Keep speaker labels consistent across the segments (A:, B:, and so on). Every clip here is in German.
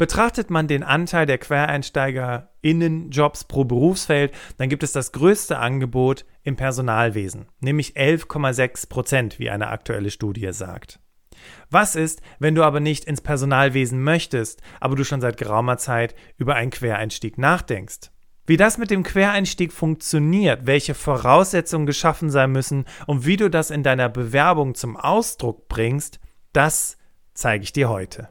A: Betrachtet man den Anteil der QuereinsteigerInnen-Jobs pro Berufsfeld, dann gibt es das größte Angebot im Personalwesen, nämlich 11,6 Prozent, wie eine aktuelle Studie sagt. Was ist, wenn du aber nicht ins Personalwesen möchtest, aber du schon seit geraumer Zeit über einen Quereinstieg nachdenkst? Wie das mit dem Quereinstieg funktioniert, welche Voraussetzungen geschaffen sein müssen und wie du das in deiner Bewerbung zum Ausdruck bringst, das zeige ich dir heute.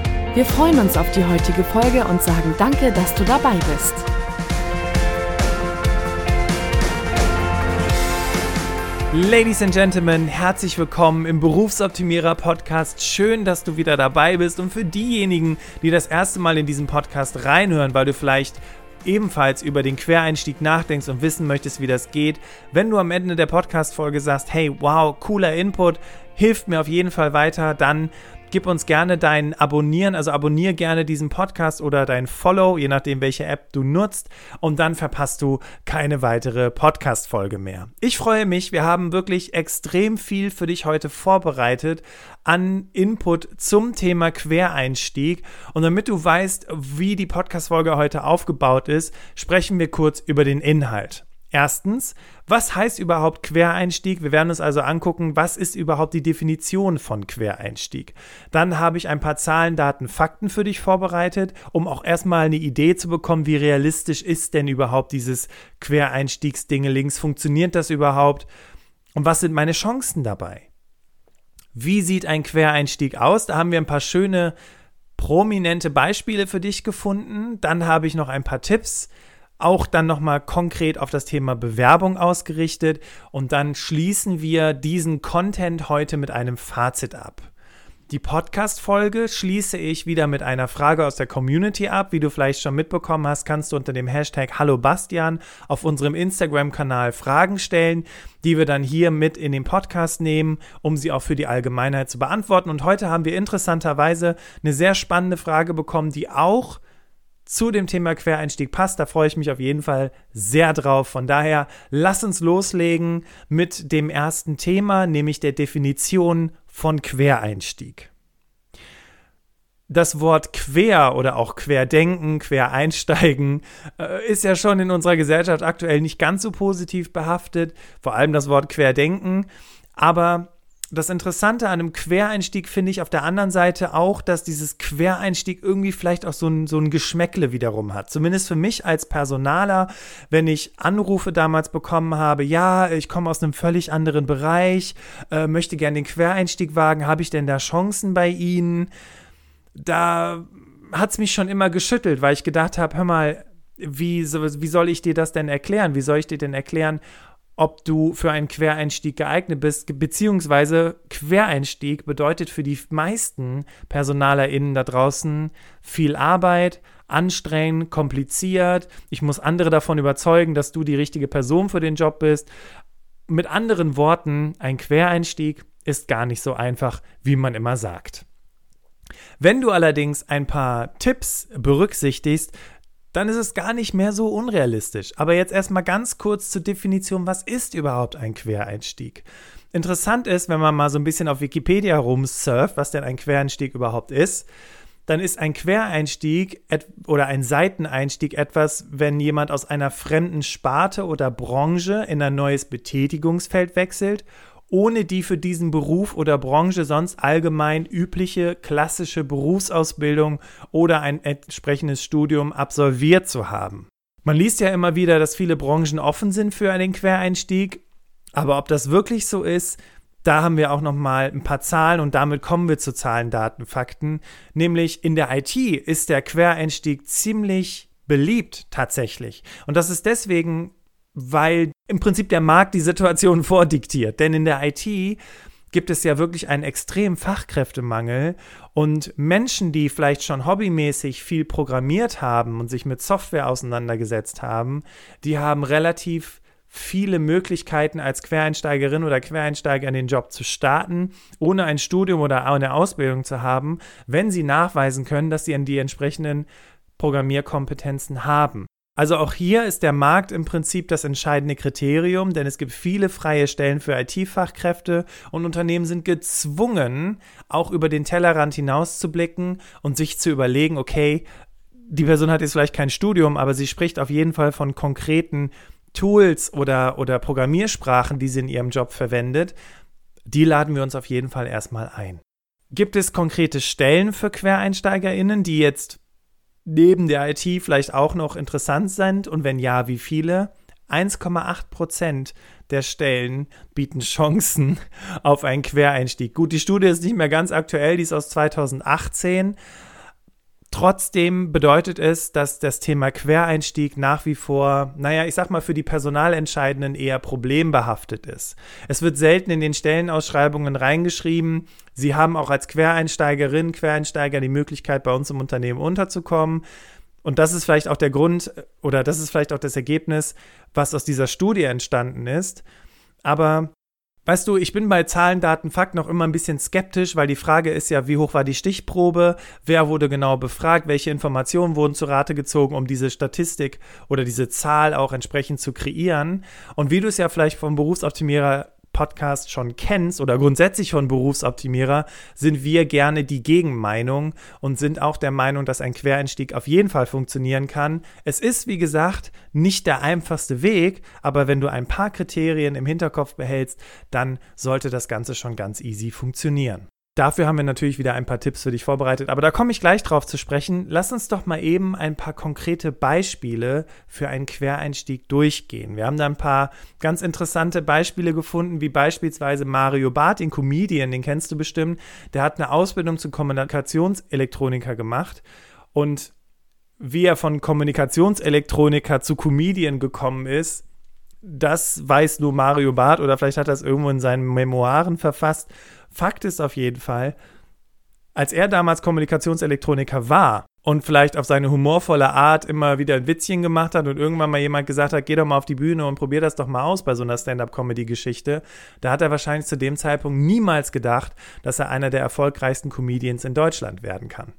B: Wir freuen uns auf die heutige Folge und sagen danke, dass du dabei bist.
A: Ladies and Gentlemen, herzlich willkommen im Berufsoptimierer Podcast. Schön, dass du wieder dabei bist. Und für diejenigen, die das erste Mal in diesen Podcast reinhören, weil du vielleicht ebenfalls über den Quereinstieg nachdenkst und wissen möchtest, wie das geht, wenn du am Ende der Podcast-Folge sagst, hey, wow, cooler Input, hilft mir auf jeden Fall weiter, dann Gib uns gerne dein Abonnieren, also abonniere gerne diesen Podcast oder dein Follow, je nachdem, welche App du nutzt. Und dann verpasst du keine weitere Podcast-Folge mehr. Ich freue mich. Wir haben wirklich extrem viel für dich heute vorbereitet an Input zum Thema Quereinstieg. Und damit du weißt, wie die Podcast-Folge heute aufgebaut ist, sprechen wir kurz über den Inhalt. Erstens, was heißt überhaupt Quereinstieg? Wir werden uns also angucken, was ist überhaupt die Definition von Quereinstieg. Dann habe ich ein paar Zahlen, Daten, Fakten für dich vorbereitet, um auch erstmal eine Idee zu bekommen, wie realistisch ist denn überhaupt dieses Quereinstiegsdingelings? Funktioniert das überhaupt? Und was sind meine Chancen dabei? Wie sieht ein Quereinstieg aus? Da haben wir ein paar schöne prominente Beispiele für dich gefunden. Dann habe ich noch ein paar Tipps auch dann nochmal konkret auf das Thema Bewerbung ausgerichtet und dann schließen wir diesen Content heute mit einem Fazit ab. Die Podcast-Folge schließe ich wieder mit einer Frage aus der Community ab. Wie du vielleicht schon mitbekommen hast, kannst du unter dem Hashtag Hallo Bastian auf unserem Instagram-Kanal Fragen stellen, die wir dann hier mit in den Podcast nehmen, um sie auch für die Allgemeinheit zu beantworten. Und heute haben wir interessanterweise eine sehr spannende Frage bekommen, die auch zu dem Thema Quereinstieg passt. Da freue ich mich auf jeden Fall sehr drauf. Von daher, lass uns loslegen mit dem ersten Thema, nämlich der Definition von Quereinstieg. Das Wort quer oder auch querdenken, quereinsteigen äh, ist ja schon in unserer Gesellschaft aktuell nicht ganz so positiv behaftet, vor allem das Wort querdenken. Aber das Interessante an einem Quereinstieg finde ich auf der anderen Seite auch, dass dieses Quereinstieg irgendwie vielleicht auch so ein, so ein Geschmäckle wiederum hat. Zumindest für mich als Personaler, wenn ich Anrufe damals bekommen habe, ja, ich komme aus einem völlig anderen Bereich, äh, möchte gerne den Quereinstieg wagen, habe ich denn da Chancen bei Ihnen? Da hat es mich schon immer geschüttelt, weil ich gedacht habe, hör mal, wie, wie soll ich dir das denn erklären? Wie soll ich dir denn erklären, ob du für einen Quereinstieg geeignet bist, beziehungsweise Quereinstieg bedeutet für die meisten PersonalerInnen da draußen viel Arbeit, anstrengend, kompliziert. Ich muss andere davon überzeugen, dass du die richtige Person für den Job bist. Mit anderen Worten, ein Quereinstieg ist gar nicht so einfach, wie man immer sagt. Wenn du allerdings ein paar Tipps berücksichtigst, dann ist es gar nicht mehr so unrealistisch. Aber jetzt erstmal ganz kurz zur Definition, was ist überhaupt ein Quereinstieg? Interessant ist, wenn man mal so ein bisschen auf Wikipedia rumsurft, was denn ein Quereinstieg überhaupt ist, dann ist ein Quereinstieg oder ein Seiteneinstieg etwas, wenn jemand aus einer fremden Sparte oder Branche in ein neues Betätigungsfeld wechselt ohne die für diesen Beruf oder Branche sonst allgemein übliche klassische Berufsausbildung oder ein entsprechendes Studium absolviert zu haben. Man liest ja immer wieder, dass viele Branchen offen sind für einen Quereinstieg, aber ob das wirklich so ist, da haben wir auch noch mal ein paar Zahlen und damit kommen wir zu Zahlen, Daten, Fakten. Nämlich in der IT ist der Quereinstieg ziemlich beliebt tatsächlich. Und das ist deswegen weil im Prinzip der Markt die Situation vordiktiert. Denn in der IT gibt es ja wirklich einen extremen Fachkräftemangel und Menschen, die vielleicht schon hobbymäßig viel programmiert haben und sich mit Software auseinandergesetzt haben, die haben relativ viele Möglichkeiten als Quereinsteigerin oder Quereinsteiger in den Job zu starten, ohne ein Studium oder eine Ausbildung zu haben, wenn sie nachweisen können, dass sie die entsprechenden Programmierkompetenzen haben. Also auch hier ist der Markt im Prinzip das entscheidende Kriterium, denn es gibt viele freie Stellen für IT-Fachkräfte und Unternehmen sind gezwungen, auch über den Tellerrand hinaus zu blicken und sich zu überlegen, okay, die Person hat jetzt vielleicht kein Studium, aber sie spricht auf jeden Fall von konkreten Tools oder, oder Programmiersprachen, die sie in ihrem Job verwendet. Die laden wir uns auf jeden Fall erstmal ein. Gibt es konkrete Stellen für QuereinsteigerInnen, die jetzt neben der IT vielleicht auch noch interessant sind? Und wenn ja, wie viele? 1,8 Prozent der Stellen bieten Chancen auf einen Quereinstieg. Gut, die Studie ist nicht mehr ganz aktuell, die ist aus 2018. Trotzdem bedeutet es, dass das Thema Quereinstieg nach wie vor, naja, ich sag mal, für die Personalentscheidenden eher problembehaftet ist. Es wird selten in den Stellenausschreibungen reingeschrieben, Sie haben auch als Quereinsteigerin, Quereinsteiger die Möglichkeit, bei uns im Unternehmen unterzukommen. Und das ist vielleicht auch der Grund oder das ist vielleicht auch das Ergebnis, was aus dieser Studie entstanden ist. Aber Weißt du, ich bin bei Zahlen, Daten, Fakten noch immer ein bisschen skeptisch, weil die Frage ist ja, wie hoch war die Stichprobe, wer wurde genau befragt, welche Informationen wurden zu Rate gezogen, um diese Statistik oder diese Zahl auch entsprechend zu kreieren. Und wie du es ja vielleicht vom Berufsoptimierer Podcast schon kennst oder grundsätzlich von Berufsoptimierer, sind wir gerne die Gegenmeinung und sind auch der Meinung, dass ein Quereinstieg auf jeden Fall funktionieren kann. Es ist, wie gesagt, nicht der einfachste Weg, aber wenn du ein paar Kriterien im Hinterkopf behältst, dann sollte das Ganze schon ganz easy funktionieren. Dafür haben wir natürlich wieder ein paar Tipps für dich vorbereitet, aber da komme ich gleich drauf zu sprechen. Lass uns doch mal eben ein paar konkrete Beispiele für einen Quereinstieg durchgehen. Wir haben da ein paar ganz interessante Beispiele gefunden, wie beispielsweise Mario Barth, den Comedian, den kennst du bestimmt. Der hat eine Ausbildung zum Kommunikationselektroniker gemacht und wie er von Kommunikationselektroniker zu Comedian gekommen ist, das weiß nur Mario Barth oder vielleicht hat er es irgendwo in seinen Memoiren verfasst. Fakt ist auf jeden Fall, als er damals Kommunikationselektroniker war und vielleicht auf seine humorvolle Art immer wieder ein Witzchen gemacht hat und irgendwann mal jemand gesagt hat, geh doch mal auf die Bühne und probier das doch mal aus bei so einer Stand-up-Comedy-Geschichte, da hat er wahrscheinlich zu dem Zeitpunkt niemals gedacht, dass er einer der erfolgreichsten Comedians in Deutschland werden kann.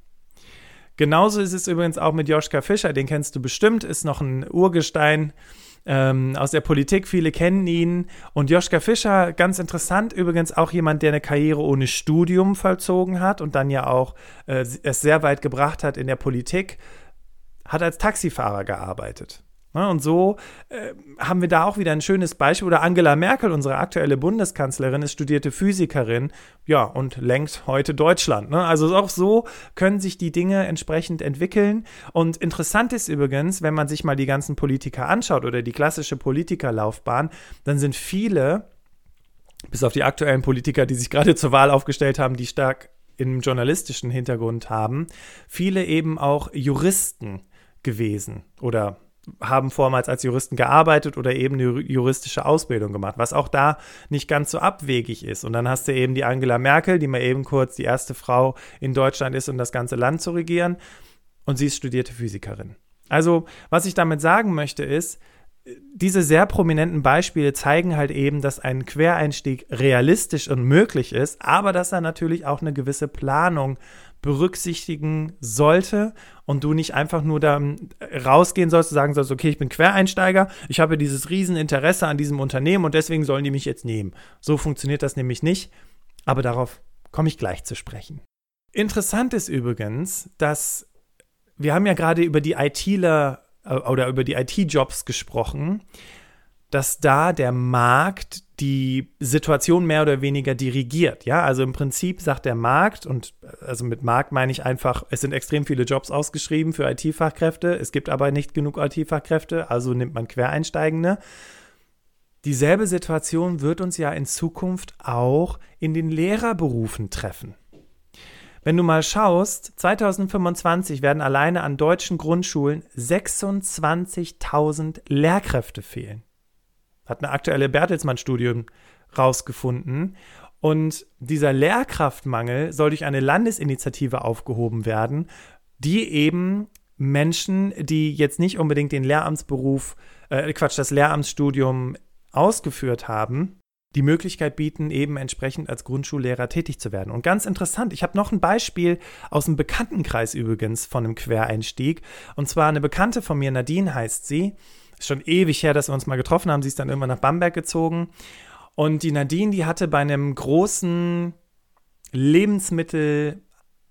A: Genauso ist es übrigens auch mit Joschka Fischer, den kennst du bestimmt, ist noch ein Urgestein ähm, aus der Politik, viele kennen ihn. Und Joschka Fischer, ganz interessant, übrigens auch jemand, der eine Karriere ohne Studium vollzogen hat und dann ja auch äh, es sehr weit gebracht hat in der Politik, hat als Taxifahrer gearbeitet. Ne, und so äh, haben wir da auch wieder ein schönes Beispiel. Oder Angela Merkel, unsere aktuelle Bundeskanzlerin, ist studierte Physikerin, ja, und lenkt heute Deutschland. Ne? Also auch so können sich die Dinge entsprechend entwickeln. Und interessant ist übrigens, wenn man sich mal die ganzen Politiker anschaut oder die klassische Politikerlaufbahn, dann sind viele, bis auf die aktuellen Politiker, die sich gerade zur Wahl aufgestellt haben, die stark im journalistischen Hintergrund haben, viele eben auch Juristen gewesen oder haben vormals als Juristen gearbeitet oder eben eine juristische Ausbildung gemacht, was auch da nicht ganz so abwegig ist. Und dann hast du eben die Angela Merkel, die mal eben kurz die erste Frau in Deutschland ist, um das ganze Land zu regieren. Und sie ist studierte Physikerin. Also, was ich damit sagen möchte, ist, diese sehr prominenten Beispiele zeigen halt eben, dass ein Quereinstieg realistisch und möglich ist, aber dass er natürlich auch eine gewisse Planung berücksichtigen sollte und du nicht einfach nur da rausgehen sollst und sagen sollst, okay, ich bin Quereinsteiger, ich habe dieses Rieseninteresse an diesem Unternehmen und deswegen sollen die mich jetzt nehmen. So funktioniert das nämlich nicht, aber darauf komme ich gleich zu sprechen. Interessant ist übrigens, dass wir haben ja gerade über die ITler äh, oder über die IT-Jobs gesprochen, dass da der Markt die Situation mehr oder weniger dirigiert. Ja, also im Prinzip sagt der Markt, und also mit Markt meine ich einfach, es sind extrem viele Jobs ausgeschrieben für IT-Fachkräfte, es gibt aber nicht genug IT-Fachkräfte, also nimmt man Quereinsteigende. Dieselbe Situation wird uns ja in Zukunft auch in den Lehrerberufen treffen. Wenn du mal schaust, 2025 werden alleine an deutschen Grundschulen 26.000 Lehrkräfte fehlen hat eine aktuelle Bertelsmann-Studie rausgefunden. Und dieser Lehrkraftmangel soll durch eine Landesinitiative aufgehoben werden, die eben Menschen, die jetzt nicht unbedingt den Lehramtsberuf, äh, Quatsch, das Lehramtsstudium ausgeführt haben, die Möglichkeit bieten, eben entsprechend als Grundschullehrer tätig zu werden. Und ganz interessant, ich habe noch ein Beispiel aus dem Bekanntenkreis übrigens von einem Quereinstieg. Und zwar eine Bekannte von mir, Nadine heißt sie. Ist schon ewig her, dass wir uns mal getroffen haben. Sie ist dann irgendwann nach Bamberg gezogen. Und die Nadine, die hatte bei einem großen Lebensmittel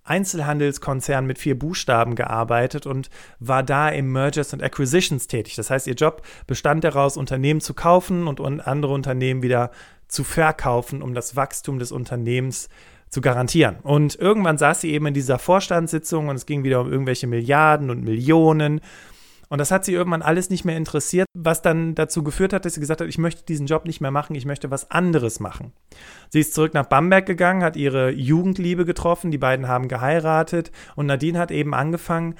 A: Einzelhandelskonzern mit vier Buchstaben gearbeitet und war da im Mergers and Acquisitions tätig. Das heißt, ihr Job bestand daraus, Unternehmen zu kaufen und andere Unternehmen wieder zu verkaufen, um das Wachstum des Unternehmens zu garantieren. Und irgendwann saß sie eben in dieser Vorstandssitzung und es ging wieder um irgendwelche Milliarden und Millionen und das hat sie irgendwann alles nicht mehr interessiert, was dann dazu geführt hat, dass sie gesagt hat, ich möchte diesen Job nicht mehr machen, ich möchte was anderes machen. Sie ist zurück nach Bamberg gegangen, hat ihre Jugendliebe getroffen, die beiden haben geheiratet und Nadine hat eben angefangen,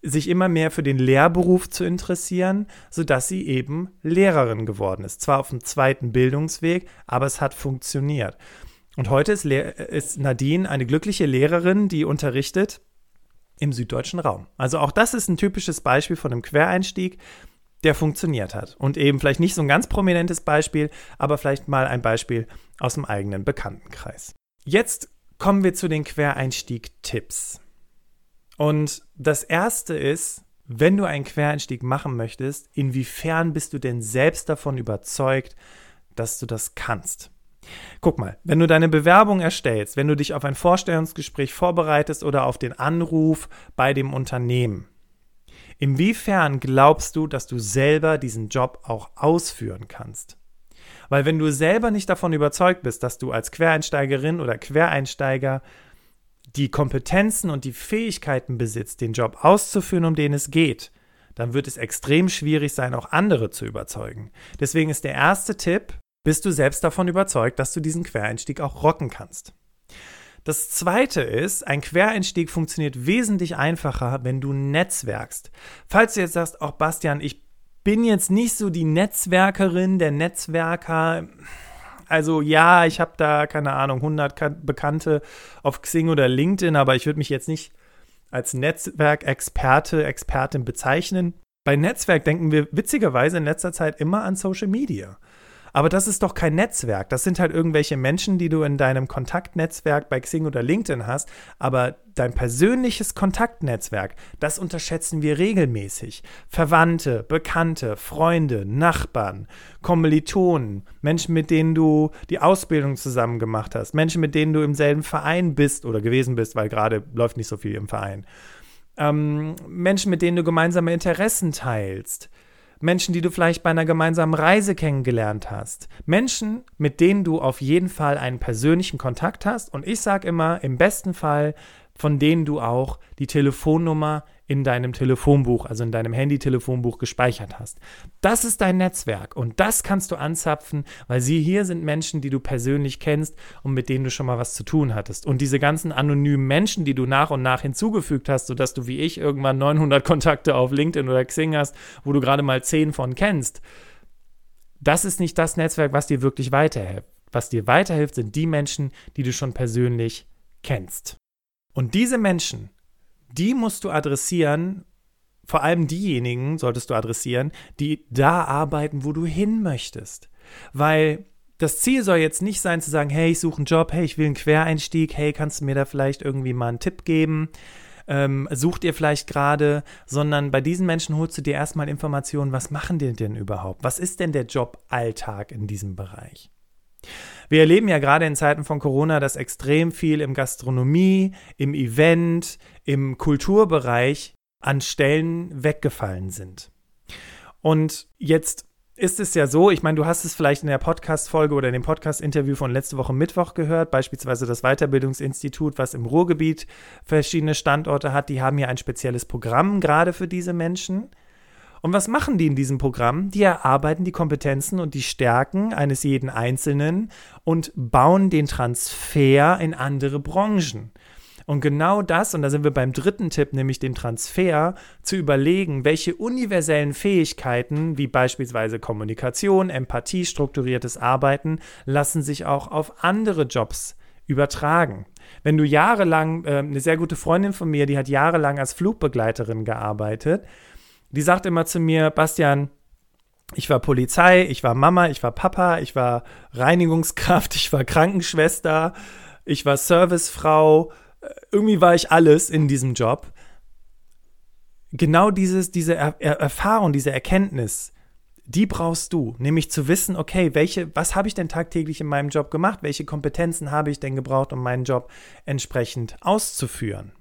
A: sich immer mehr für den Lehrberuf zu interessieren, sodass sie eben Lehrerin geworden ist. Zwar auf dem zweiten Bildungsweg, aber es hat funktioniert. Und heute ist, ist Nadine eine glückliche Lehrerin, die unterrichtet im süddeutschen Raum. Also auch das ist ein typisches Beispiel von einem Quereinstieg, der funktioniert hat. Und eben vielleicht nicht so ein ganz prominentes Beispiel, aber vielleicht mal ein Beispiel aus dem eigenen Bekanntenkreis. Jetzt kommen wir zu den Quereinstieg-Tipps. Und das erste ist, wenn du einen Quereinstieg machen möchtest, inwiefern bist du denn selbst davon überzeugt, dass du das kannst? Guck mal, wenn du deine Bewerbung erstellst, wenn du dich auf ein Vorstellungsgespräch vorbereitest oder auf den Anruf bei dem Unternehmen, inwiefern glaubst du, dass du selber diesen Job auch ausführen kannst? Weil wenn du selber nicht davon überzeugt bist, dass du als Quereinsteigerin oder Quereinsteiger die Kompetenzen und die Fähigkeiten besitzt, den Job auszuführen, um den es geht, dann wird es extrem schwierig sein, auch andere zu überzeugen. Deswegen ist der erste Tipp, bist du selbst davon überzeugt, dass du diesen Quereinstieg auch rocken kannst. Das zweite ist, ein Quereinstieg funktioniert wesentlich einfacher, wenn du netzwerkst. Falls du jetzt sagst, auch Bastian, ich bin jetzt nicht so die Netzwerkerin, der Netzwerker. Also ja, ich habe da, keine Ahnung, 100 Bekannte auf Xing oder LinkedIn, aber ich würde mich jetzt nicht als Netzwerkexperte, Expertin bezeichnen. Bei Netzwerk denken wir witzigerweise in letzter Zeit immer an Social Media. Aber das ist doch kein Netzwerk. Das sind halt irgendwelche Menschen, die du in deinem Kontaktnetzwerk bei Xing oder LinkedIn hast. Aber dein persönliches Kontaktnetzwerk, das unterschätzen wir regelmäßig. Verwandte, Bekannte, Freunde, Nachbarn, Kommilitonen, Menschen, mit denen du die Ausbildung zusammen gemacht hast, Menschen, mit denen du im selben Verein bist oder gewesen bist, weil gerade läuft nicht so viel im Verein. Ähm, Menschen, mit denen du gemeinsame Interessen teilst. Menschen, die du vielleicht bei einer gemeinsamen Reise kennengelernt hast. Menschen, mit denen du auf jeden Fall einen persönlichen Kontakt hast. Und ich sage immer, im besten Fall, von denen du auch die Telefonnummer in deinem Telefonbuch, also in deinem Handy-Telefonbuch gespeichert hast. Das ist dein Netzwerk und das kannst du anzapfen, weil sie hier sind Menschen, die du persönlich kennst und mit denen du schon mal was zu tun hattest. Und diese ganzen anonymen Menschen, die du nach und nach hinzugefügt hast, sodass du wie ich irgendwann 900 Kontakte auf LinkedIn oder Xing hast, wo du gerade mal 10 von kennst, das ist nicht das Netzwerk, was dir wirklich weiterhilft. Was dir weiterhilft, sind die Menschen, die du schon persönlich kennst. Und diese Menschen, die musst du adressieren, vor allem diejenigen solltest du adressieren, die da arbeiten, wo du hin möchtest. Weil das Ziel soll jetzt nicht sein zu sagen, hey, ich suche einen Job, hey, ich will einen Quereinstieg, hey, kannst du mir da vielleicht irgendwie mal einen Tipp geben? Ähm, sucht ihr vielleicht gerade, sondern bei diesen Menschen holst du dir erstmal Informationen, was machen die denn überhaupt? Was ist denn der Joballtag in diesem Bereich? Wir erleben ja gerade in Zeiten von Corona, dass extrem viel im Gastronomie, im Event, im Kulturbereich an Stellen weggefallen sind. Und jetzt ist es ja so, ich meine, du hast es vielleicht in der Podcast-Folge oder in dem Podcast-Interview von letzte Woche Mittwoch gehört, beispielsweise das Weiterbildungsinstitut, was im Ruhrgebiet verschiedene Standorte hat, die haben ja ein spezielles Programm gerade für diese Menschen. Und was machen die in diesem Programm? Die erarbeiten die Kompetenzen und die Stärken eines jeden Einzelnen und bauen den Transfer in andere Branchen. Und genau das, und da sind wir beim dritten Tipp, nämlich dem Transfer, zu überlegen, welche universellen Fähigkeiten, wie beispielsweise Kommunikation, Empathie, strukturiertes Arbeiten, lassen sich auch auf andere Jobs übertragen. Wenn du jahrelang, äh, eine sehr gute Freundin von mir, die hat jahrelang als Flugbegleiterin gearbeitet, die sagt immer zu mir, Bastian, ich war Polizei, ich war Mama, ich war Papa, ich war Reinigungskraft, ich war Krankenschwester, ich war Servicefrau, irgendwie war ich alles in diesem Job. Genau dieses, diese er er Erfahrung, diese Erkenntnis, die brauchst du, nämlich zu wissen, okay, welche, was habe ich denn tagtäglich in meinem Job gemacht? Welche Kompetenzen habe ich denn gebraucht, um meinen Job entsprechend auszuführen?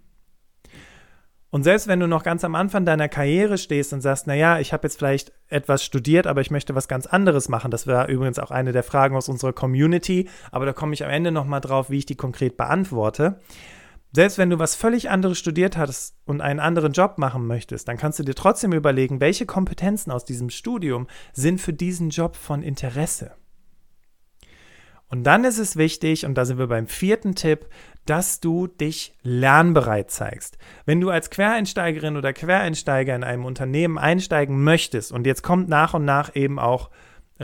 A: Und selbst wenn du noch ganz am Anfang deiner Karriere stehst und sagst, naja, ich habe jetzt vielleicht etwas studiert, aber ich möchte was ganz anderes machen, das wäre übrigens auch eine der Fragen aus unserer Community, aber da komme ich am Ende nochmal drauf, wie ich die konkret beantworte. Selbst wenn du was völlig anderes studiert hast und einen anderen Job machen möchtest, dann kannst du dir trotzdem überlegen, welche Kompetenzen aus diesem Studium sind für diesen Job von Interesse. Und dann ist es wichtig, und da sind wir beim vierten Tipp, dass du dich lernbereit zeigst. Wenn du als Quereinsteigerin oder Quereinsteiger in einem Unternehmen einsteigen möchtest und jetzt kommt nach und nach eben auch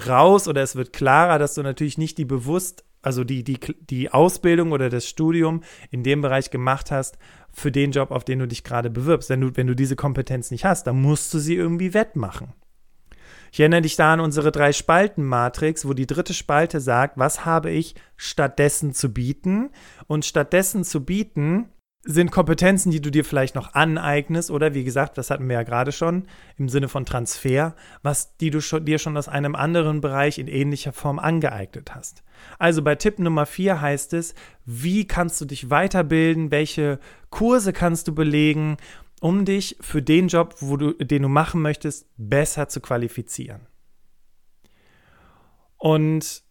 A: raus oder es wird klarer, dass du natürlich nicht die bewusst also die, die, die Ausbildung oder das Studium in dem Bereich gemacht hast für den Job, auf den du dich gerade bewirbst. Wenn du, wenn du diese Kompetenz nicht hast, dann musst du sie irgendwie wettmachen. Ich erinnere dich da an unsere drei Spalten-Matrix, wo die dritte Spalte sagt, was habe ich stattdessen zu bieten? Und stattdessen zu bieten sind Kompetenzen, die du dir vielleicht noch aneignest oder wie gesagt, das hatten wir ja gerade schon im Sinne von Transfer, was die du schon, dir schon aus einem anderen Bereich in ähnlicher Form angeeignet hast. Also bei Tipp Nummer 4 heißt es, wie kannst du dich weiterbilden, welche Kurse kannst du belegen, um dich für den Job, wo du, den du machen möchtest, besser zu qualifizieren. Und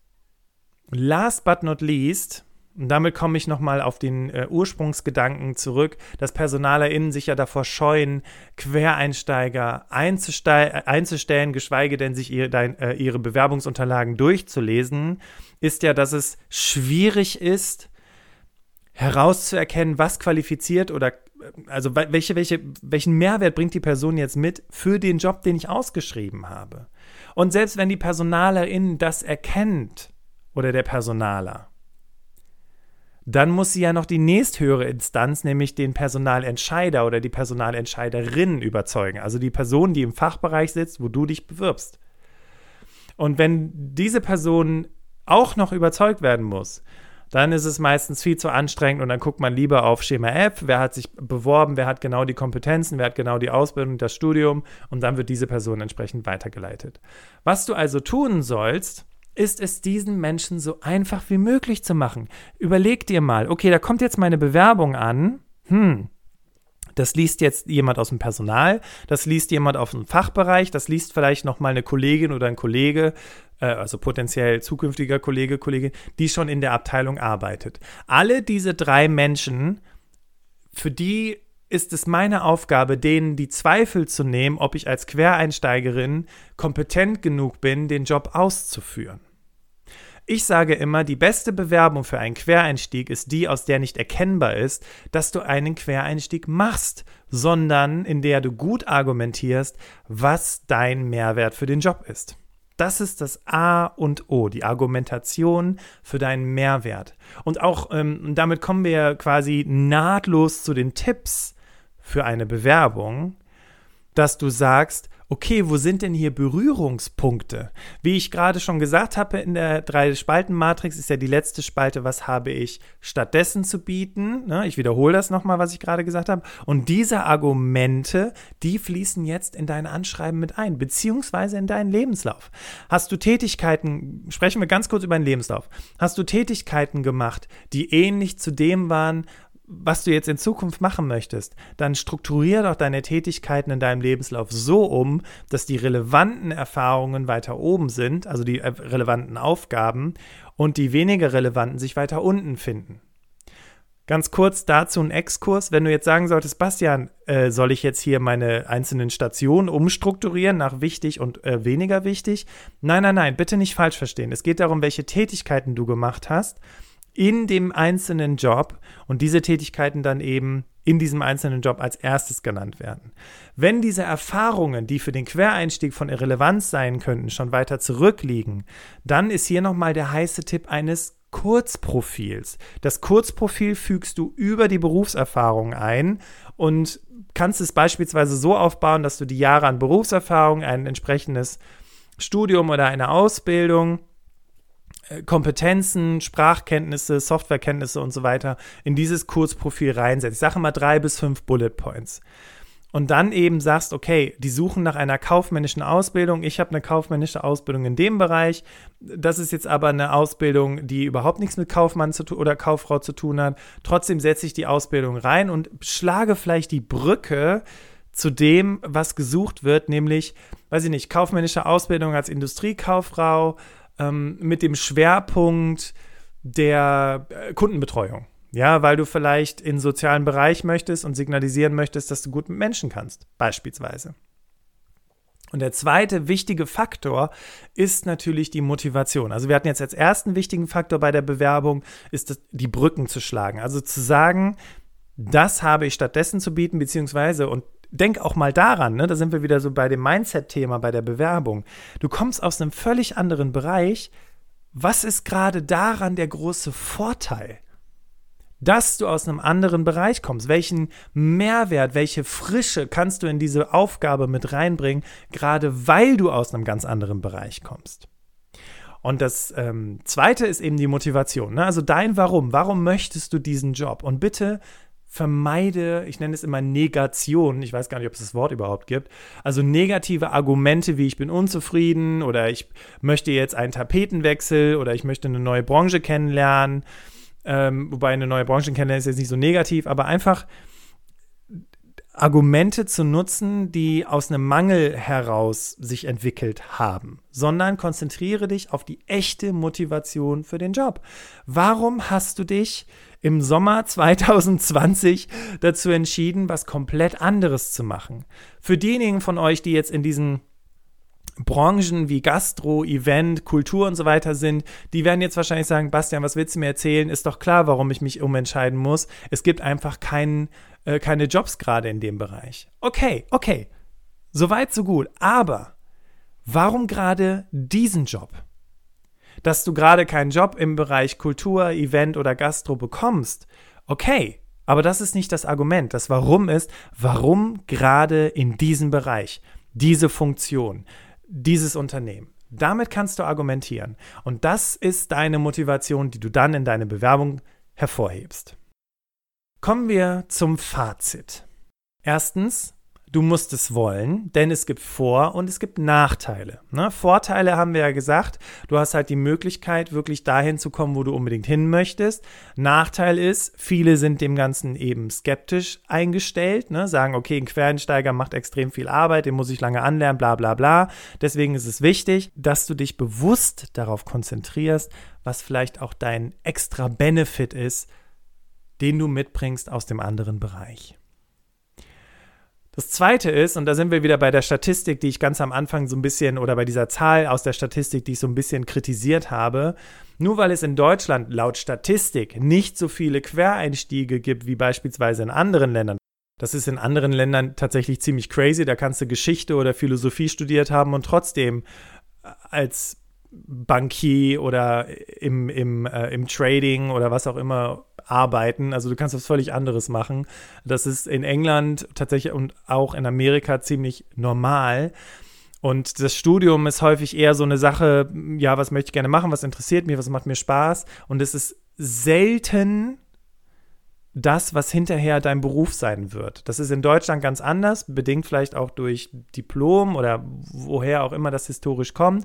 A: last but not least, und damit komme ich nochmal auf den äh, Ursprungsgedanken zurück, dass PersonalerInnen sich ja davor scheuen, Quereinsteiger einzustellen, geschweige denn sich ihr, dein, äh, ihre Bewerbungsunterlagen durchzulesen, ist ja, dass es schwierig ist, herauszuerkennen, was qualifiziert oder äh, also welche, welche, welchen Mehrwert bringt die Person jetzt mit für den Job, den ich ausgeschrieben habe. Und selbst wenn die Personalerin das erkennt oder der Personaler, dann muss sie ja noch die nächsthöhere Instanz, nämlich den Personalentscheider oder die Personalentscheiderin überzeugen. Also die Person, die im Fachbereich sitzt, wo du dich bewirbst. Und wenn diese Person auch noch überzeugt werden muss, dann ist es meistens viel zu anstrengend und dann guckt man lieber auf Schema F, wer hat sich beworben, wer hat genau die Kompetenzen, wer hat genau die Ausbildung, das Studium und dann wird diese Person entsprechend weitergeleitet. Was du also tun sollst, ist es diesen Menschen so einfach wie möglich zu machen. Überleg dir mal, okay, da kommt jetzt meine Bewerbung an. Hm, das liest jetzt jemand aus dem Personal, das liest jemand aus dem Fachbereich, das liest vielleicht noch mal eine Kollegin oder ein Kollege, äh, also potenziell zukünftiger Kollege, Kollegin, die schon in der Abteilung arbeitet. Alle diese drei Menschen, für die ist es meine Aufgabe, denen die Zweifel zu nehmen, ob ich als Quereinsteigerin kompetent genug bin, den Job auszuführen. Ich sage immer, die beste Bewerbung für einen Quereinstieg ist die, aus der nicht erkennbar ist, dass du einen Quereinstieg machst, sondern in der du gut argumentierst, was dein Mehrwert für den Job ist. Das ist das A und O, die Argumentation für deinen Mehrwert. Und auch ähm, damit kommen wir quasi nahtlos zu den Tipps für eine Bewerbung, dass du sagst, okay, wo sind denn hier Berührungspunkte? Wie ich gerade schon gesagt habe, in der Drei-Spalten-Matrix ist ja die letzte Spalte, was habe ich stattdessen zu bieten? Ne? Ich wiederhole das nochmal, was ich gerade gesagt habe. Und diese Argumente, die fließen jetzt in dein Anschreiben mit ein, beziehungsweise in deinen Lebenslauf. Hast du Tätigkeiten, sprechen wir ganz kurz über den Lebenslauf, hast du Tätigkeiten gemacht, die ähnlich zu dem waren, was du jetzt in Zukunft machen möchtest, dann strukturiere doch deine Tätigkeiten in deinem Lebenslauf so um, dass die relevanten Erfahrungen weiter oben sind, also die äh, relevanten Aufgaben, und die weniger relevanten sich weiter unten finden. Ganz kurz dazu ein Exkurs. Wenn du jetzt sagen solltest, Bastian, äh, soll ich jetzt hier meine einzelnen Stationen umstrukturieren nach wichtig und äh, weniger wichtig? Nein, nein, nein, bitte nicht falsch verstehen. Es geht darum, welche Tätigkeiten du gemacht hast in dem einzelnen Job und diese Tätigkeiten dann eben in diesem einzelnen Job als erstes genannt werden. Wenn diese Erfahrungen, die für den Quereinstieg von Irrelevanz sein könnten, schon weiter zurückliegen, dann ist hier nochmal der heiße Tipp eines Kurzprofils. Das Kurzprofil fügst du über die Berufserfahrung ein und kannst es beispielsweise so aufbauen, dass du die Jahre an Berufserfahrung, ein entsprechendes Studium oder eine Ausbildung Kompetenzen, Sprachkenntnisse, Softwarekenntnisse und so weiter in dieses Kurzprofil reinsetzt. Ich sage mal drei bis fünf Bullet Points. Und dann eben sagst, okay, die suchen nach einer kaufmännischen Ausbildung. Ich habe eine kaufmännische Ausbildung in dem Bereich. Das ist jetzt aber eine Ausbildung, die überhaupt nichts mit Kaufmann zu oder Kauffrau zu tun hat. Trotzdem setze ich die Ausbildung rein und schlage vielleicht die Brücke zu dem, was gesucht wird, nämlich, weiß ich nicht, kaufmännische Ausbildung als Industriekauffrau, ähm, mit dem Schwerpunkt der äh, Kundenbetreuung. Ja, weil du vielleicht in sozialen Bereich möchtest und signalisieren möchtest, dass du gut mit Menschen kannst, beispielsweise. Und der zweite wichtige Faktor ist natürlich die Motivation. Also wir hatten jetzt als ersten wichtigen Faktor bei der Bewerbung, ist das, die Brücken zu schlagen. Also zu sagen, das habe ich stattdessen zu bieten, beziehungsweise, und denk auch mal daran, ne, da sind wir wieder so bei dem Mindset-Thema, bei der Bewerbung. Du kommst aus einem völlig anderen Bereich. Was ist gerade daran der große Vorteil? Dass du aus einem anderen Bereich kommst. Welchen Mehrwert, welche Frische kannst du in diese Aufgabe mit reinbringen, gerade weil du aus einem ganz anderen Bereich kommst? Und das ähm, zweite ist eben die Motivation. Ne? Also dein Warum. Warum möchtest du diesen Job? Und bitte vermeide, ich nenne es immer Negation, ich weiß gar nicht, ob es das Wort überhaupt gibt, also negative Argumente wie ich bin unzufrieden oder ich möchte jetzt einen Tapetenwechsel oder ich möchte eine neue Branche kennenlernen, ähm, wobei eine neue Branche kennenlernen ist jetzt nicht so negativ, aber einfach Argumente zu nutzen, die aus einem Mangel heraus sich entwickelt haben, sondern konzentriere dich auf die echte Motivation für den Job. Warum hast du dich im Sommer 2020 dazu entschieden, was komplett anderes zu machen? Für diejenigen von euch, die jetzt in diesen Branchen wie Gastro, Event, Kultur und so weiter sind, die werden jetzt wahrscheinlich sagen, Bastian, was willst du mir erzählen? Ist doch klar, warum ich mich umentscheiden muss. Es gibt einfach keinen äh, keine Jobs gerade in dem Bereich. Okay, okay. Soweit, so gut. Aber warum gerade diesen Job? Dass du gerade keinen Job im Bereich Kultur, Event oder Gastro bekommst, okay. Aber das ist nicht das Argument. Das Warum ist, warum gerade in diesem Bereich, diese Funktion, dieses Unternehmen. Damit kannst du argumentieren. Und das ist deine Motivation, die du dann in deine Bewerbung hervorhebst. Kommen wir zum Fazit. Erstens, du musst es wollen, denn es gibt Vor- und es gibt Nachteile. Ne? Vorteile haben wir ja gesagt, du hast halt die Möglichkeit, wirklich dahin zu kommen, wo du unbedingt hin möchtest. Nachteil ist, viele sind dem Ganzen eben skeptisch eingestellt, ne? sagen, okay, ein Quereinsteiger macht extrem viel Arbeit, den muss ich lange anlernen, bla bla bla. Deswegen ist es wichtig, dass du dich bewusst darauf konzentrierst, was vielleicht auch dein extra Benefit ist, den du mitbringst aus dem anderen Bereich. Das zweite ist, und da sind wir wieder bei der Statistik, die ich ganz am Anfang so ein bisschen, oder bei dieser Zahl aus der Statistik, die ich so ein bisschen kritisiert habe, nur weil es in Deutschland laut Statistik nicht so viele Quereinstiege gibt wie beispielsweise in anderen Ländern. Das ist in anderen Ländern tatsächlich ziemlich crazy. Da kannst du Geschichte oder Philosophie studiert haben und trotzdem als Bankier oder im, im, äh, im Trading oder was auch immer arbeiten. Also du kannst was völlig anderes machen. Das ist in England tatsächlich und auch in Amerika ziemlich normal. Und das Studium ist häufig eher so eine Sache, ja, was möchte ich gerne machen, was interessiert mich, was macht mir Spaß. Und es ist selten das, was hinterher dein Beruf sein wird. Das ist in Deutschland ganz anders, bedingt vielleicht auch durch Diplom oder woher auch immer das historisch kommt.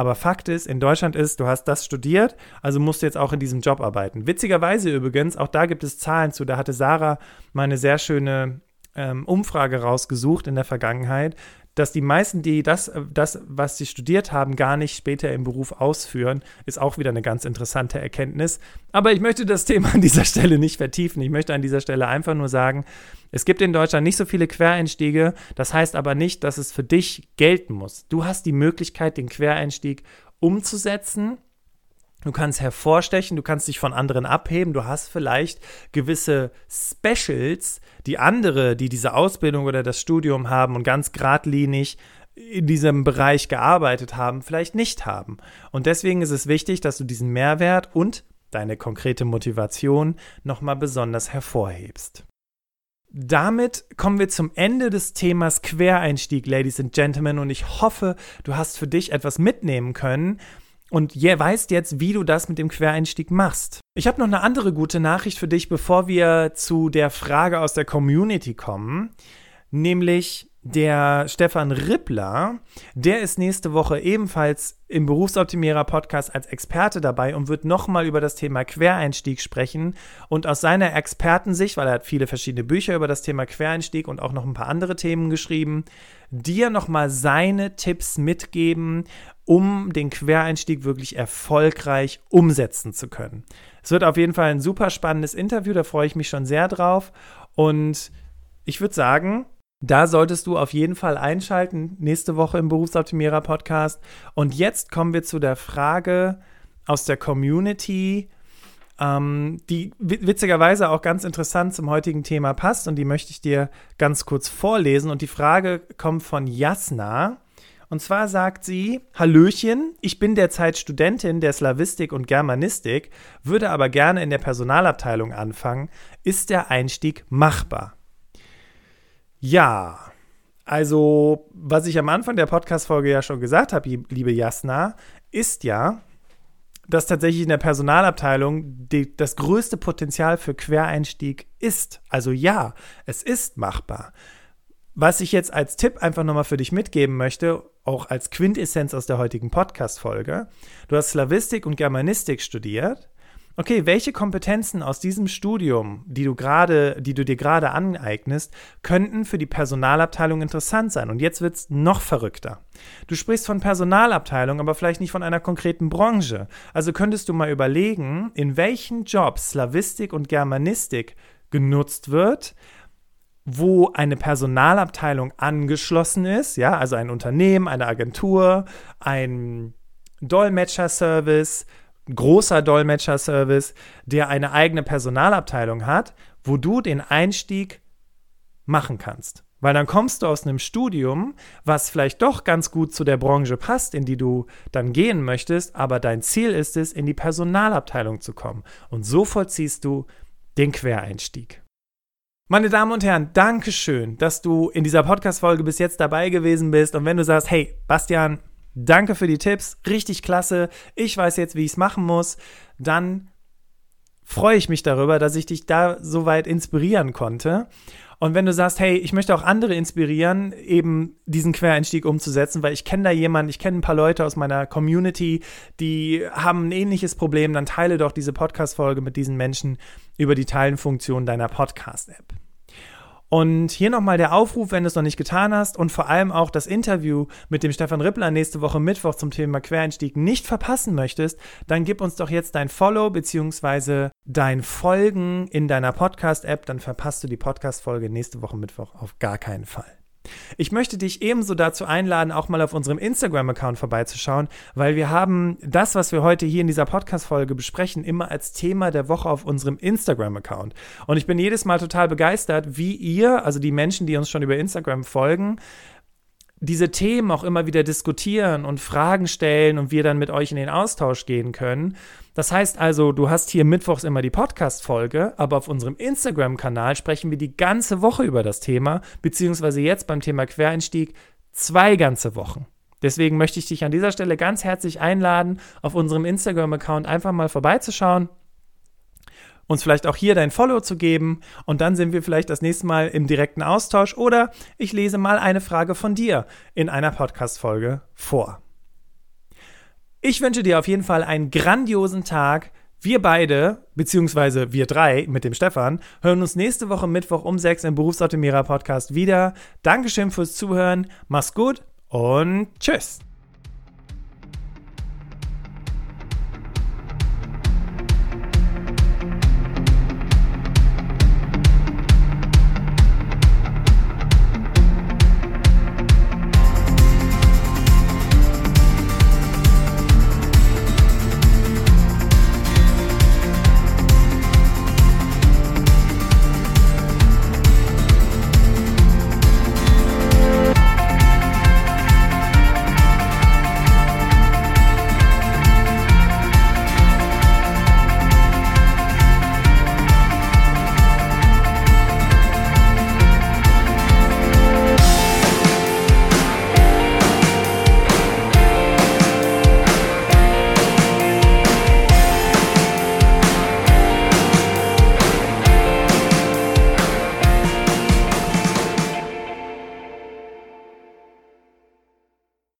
A: Aber Fakt ist, in Deutschland ist, du hast das studiert, also musst du jetzt auch in diesem Job arbeiten. Witzigerweise übrigens, auch da gibt es Zahlen zu. Da hatte Sarah mal eine sehr schöne ähm, Umfrage rausgesucht in der Vergangenheit, dass die meisten, die das, das, was sie studiert haben, gar nicht später im Beruf ausführen, ist auch wieder eine ganz interessante Erkenntnis. Aber ich möchte das Thema an dieser Stelle nicht vertiefen. Ich möchte an dieser Stelle einfach nur sagen, es gibt in Deutschland nicht so viele Quereinstiege. Das heißt aber nicht, dass es für dich gelten muss. Du hast die Möglichkeit, den Quereinstieg umzusetzen Du kannst hervorstechen, du kannst dich von anderen abheben, du hast vielleicht gewisse Specials, die andere, die diese Ausbildung oder das Studium haben und ganz geradlinig in diesem Bereich gearbeitet haben, vielleicht nicht haben. Und deswegen ist es wichtig, dass du diesen Mehrwert und deine konkrete Motivation nochmal besonders hervorhebst. Damit kommen wir zum Ende des Themas Quereinstieg, Ladies and Gentlemen, und ich hoffe, du hast für dich etwas mitnehmen können, und je, weißt jetzt, wie du das mit dem Quereinstieg machst. Ich habe noch eine andere gute Nachricht für dich, bevor wir zu der Frage aus der Community kommen, nämlich der Stefan Rippler, der ist nächste Woche ebenfalls im Berufsoptimierer Podcast als Experte dabei und wird nochmal über das Thema Quereinstieg sprechen und aus seiner Expertensicht, weil er hat viele verschiedene Bücher über das Thema Quereinstieg und auch noch ein paar andere Themen geschrieben, dir nochmal seine Tipps mitgeben, um den Quereinstieg wirklich erfolgreich umsetzen zu können. Es wird auf jeden Fall ein super spannendes Interview, da freue ich mich schon sehr drauf und ich würde sagen, da solltest du auf jeden Fall einschalten, nächste Woche im Berufsoptimierer Podcast. Und jetzt kommen wir zu der Frage aus der Community, ähm, die witzigerweise auch ganz interessant zum heutigen Thema passt. Und die möchte ich dir ganz kurz vorlesen. Und die Frage kommt von Jasna. Und zwar sagt sie: Hallöchen, ich bin derzeit Studentin der Slavistik und Germanistik, würde aber gerne in der Personalabteilung anfangen. Ist der Einstieg machbar? Ja, also was ich am Anfang der Podcast-Folge ja schon gesagt habe, liebe Jasna, ist ja, dass tatsächlich in der Personalabteilung die, das größte Potenzial für Quereinstieg ist. Also ja, es ist machbar. Was ich jetzt als Tipp einfach nochmal für dich mitgeben möchte, auch als Quintessenz aus der heutigen Podcast-Folge, du hast Slavistik und Germanistik studiert okay, welche Kompetenzen aus diesem Studium, die du gerade, die du dir gerade aneignest, könnten für die Personalabteilung interessant sein? Und jetzt wird es noch verrückter. Du sprichst von Personalabteilung, aber vielleicht nicht von einer konkreten Branche. Also könntest du mal überlegen, in welchen Jobs Slavistik und Germanistik genutzt wird, wo eine Personalabteilung angeschlossen ist, ja, also ein Unternehmen, eine Agentur, ein Dolmetscherservice, großer Dolmetscherservice, der eine eigene Personalabteilung hat, wo du den Einstieg machen kannst. Weil dann kommst du aus einem Studium, was vielleicht doch ganz gut zu der Branche passt, in die du dann gehen möchtest, aber dein Ziel ist es, in die Personalabteilung zu kommen. Und so vollziehst du den Quereinstieg. Meine Damen und Herren, danke schön, dass du in dieser Podcast-Folge bis jetzt dabei gewesen bist. Und wenn du sagst, hey, Bastian, Danke für die Tipps, richtig klasse. Ich weiß jetzt, wie ich es machen muss. Dann freue ich mich darüber, dass ich dich da so weit inspirieren konnte. Und wenn du sagst, hey, ich möchte auch andere inspirieren, eben diesen Quereinstieg umzusetzen, weil ich kenne da jemanden, ich kenne ein paar Leute aus meiner Community, die haben ein ähnliches Problem, dann teile doch diese Podcast-Folge mit diesen Menschen über die Teilenfunktion deiner Podcast-App. Und hier nochmal der Aufruf, wenn du es noch nicht getan hast und vor allem auch das Interview mit dem Stefan Rippler nächste Woche Mittwoch zum Thema Quereinstieg nicht verpassen möchtest, dann gib uns doch jetzt dein Follow bzw. dein Folgen in deiner Podcast-App, dann verpasst du die Podcast-Folge nächste Woche Mittwoch auf gar keinen Fall. Ich möchte dich ebenso dazu einladen, auch mal auf unserem Instagram-Account vorbeizuschauen, weil wir haben das, was wir heute hier in dieser Podcast-Folge besprechen, immer als Thema der Woche auf unserem Instagram-Account. Und ich bin jedes Mal total begeistert, wie ihr, also die Menschen, die uns schon über Instagram folgen, diese Themen auch immer wieder diskutieren und Fragen stellen und wir dann mit euch in den Austausch gehen können. Das heißt also, du hast hier mittwochs immer die Podcast-Folge, aber auf unserem Instagram-Kanal sprechen wir die ganze Woche über das Thema, beziehungsweise jetzt beim Thema Quereinstieg zwei ganze Wochen. Deswegen möchte ich dich an dieser Stelle ganz herzlich einladen, auf unserem Instagram-Account einfach mal vorbeizuschauen uns vielleicht auch hier dein Follow zu geben und dann sind wir vielleicht das nächste Mal im direkten Austausch oder ich lese mal eine Frage von dir in einer Podcast-Folge vor. Ich wünsche dir auf jeden Fall einen grandiosen Tag. Wir beide, beziehungsweise wir drei mit dem Stefan, hören uns nächste Woche Mittwoch um sechs im Berufsautomierer Podcast wieder. Dankeschön fürs Zuhören, mach's gut und tschüss.